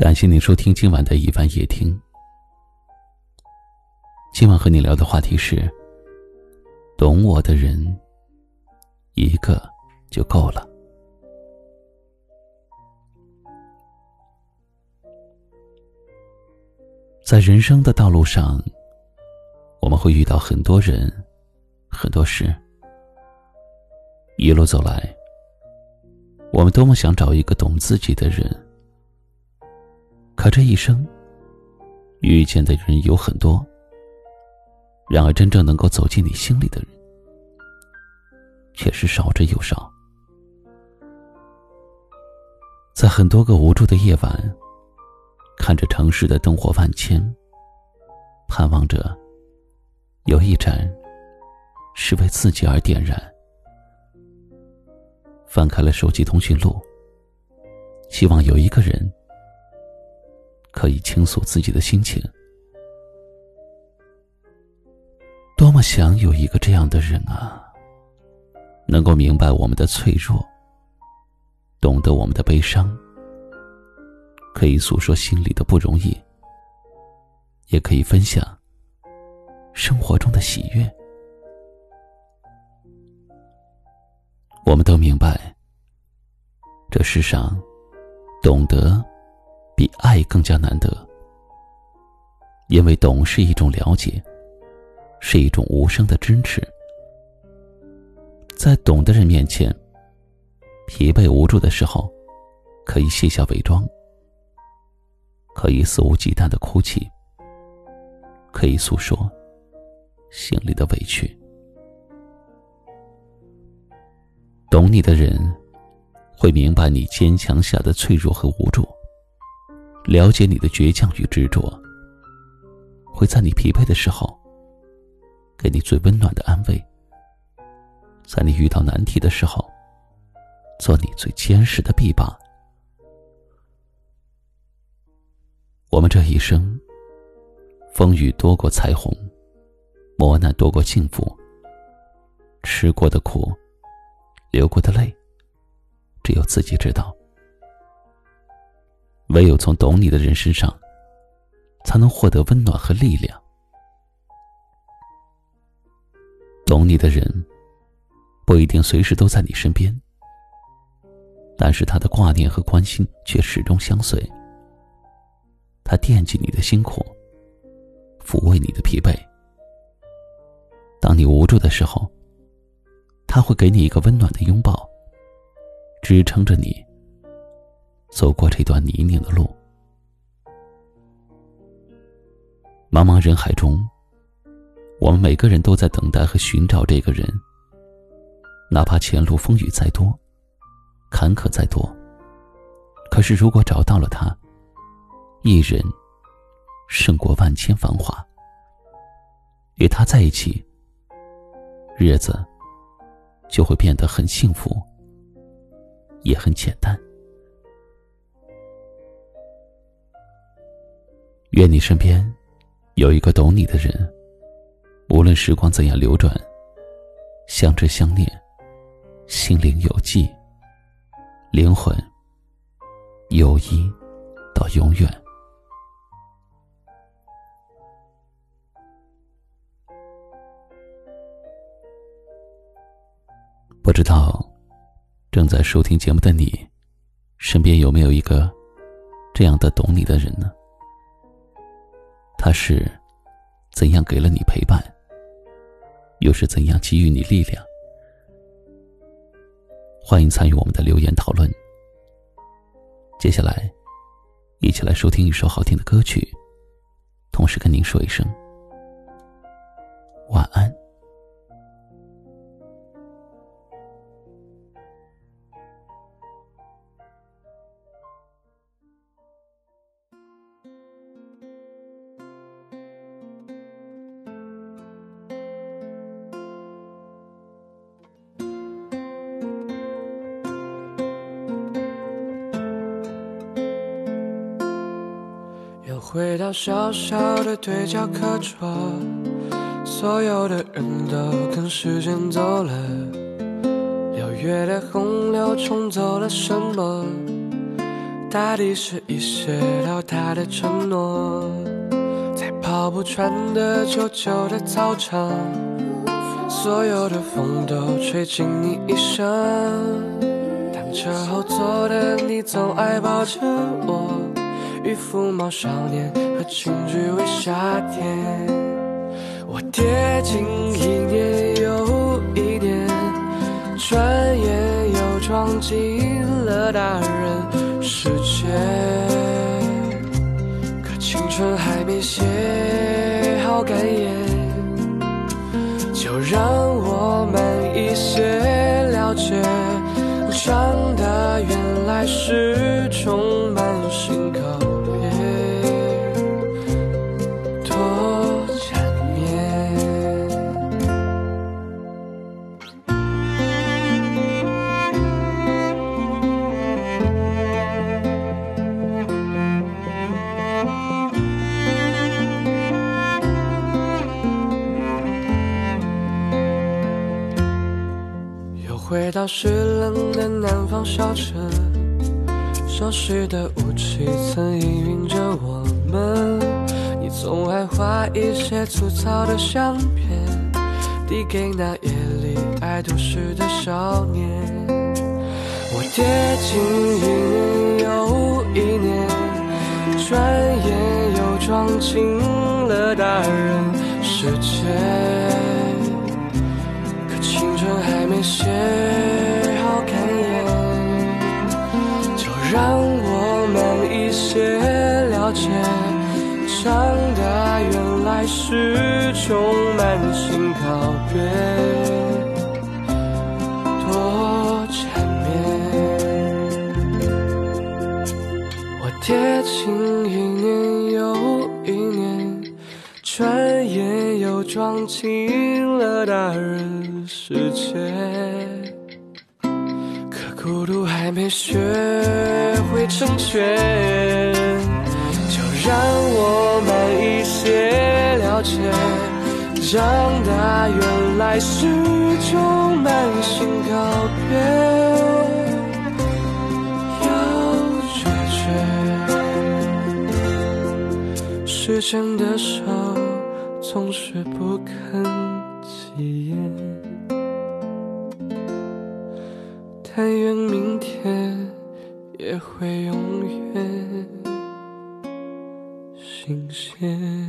感谢您收听今晚的一晚夜听。今晚和你聊的话题是：懂我的人，一个就够了。在人生的道路上，我们会遇到很多人，很多事。一路走来，我们多么想找一个懂自己的人。可这一生，遇见的人有很多，然而真正能够走进你心里的人，却是少之又少。在很多个无助的夜晚，看着城市的灯火万千，盼望着有一盏是为自己而点燃。翻开了手机通讯录，希望有一个人。可以倾诉自己的心情，多么想有一个这样的人啊！能够明白我们的脆弱，懂得我们的悲伤，可以诉说心里的不容易，也可以分享生活中的喜悦。我们都明白，这世上懂得。比爱更加难得，因为懂是一种了解，是一种无声的支持。在懂的人面前，疲惫无助的时候，可以卸下伪装，可以肆无忌惮的哭泣，可以诉说心里的委屈。懂你的人，会明白你坚强下的脆弱和无助。了解你的倔强与执着，会在你疲惫的时候，给你最温暖的安慰；在你遇到难题的时候，做你最坚实的臂膀。我们这一生，风雨多过彩虹，磨难多过幸福。吃过的苦，流过的泪，只有自己知道。唯有从懂你的人身上，才能获得温暖和力量。懂你的人，不一定随时都在你身边，但是他的挂念和关心却始终相随。他惦记你的辛苦，抚慰你的疲惫。当你无助的时候，他会给你一个温暖的拥抱，支撑着你。走过这段泥泞的路，茫茫人海中，我们每个人都在等待和寻找这个人。哪怕前路风雨再多，坎坷再多，可是如果找到了他，一人胜过万千繁华。与他在一起，日子就会变得很幸福，也很简单。愿你身边有一个懂你的人，无论时光怎样流转，相知相念，心灵有寄，灵魂友谊到永远。不知道正在收听节目的你，身边有没有一个这样的懂你的人呢？他是怎样给了你陪伴，又是怎样给予你力量？欢迎参与我们的留言讨论。接下来，一起来收听一首好听的歌曲，同时跟您说一声晚安。回到小小的对角课桌，所有的人都跟时间走了。六月的洪流冲走了什么？大抵是一些老大的承诺，在跑步穿的旧旧的操场，所有的风都吹进你衣裳。单车后座的你总爱抱着我，与浮毛少年和轻举为夏天。我跌进一年又一年，转眼又撞进了大人世界。可青春还没写好感言，就让我们一些了解，长大原来是充满回到湿冷的南方小城，熟悉的雾气曾氤氲着我们。你总爱画一些粗糙的相片，递给那夜里爱都市的少年。我跌进一年又一年，转眼又撞进了大人世界。好感言，就让我们一些了解，长大原来是种满新告别，多缠绵。我跌进一年又一年，转眼又撞进了大人世界。孤独还没学会成全，就让我慢一些了解，长大原来是种满新告别。要决绝，时间的手总是不肯起也会永远新鲜。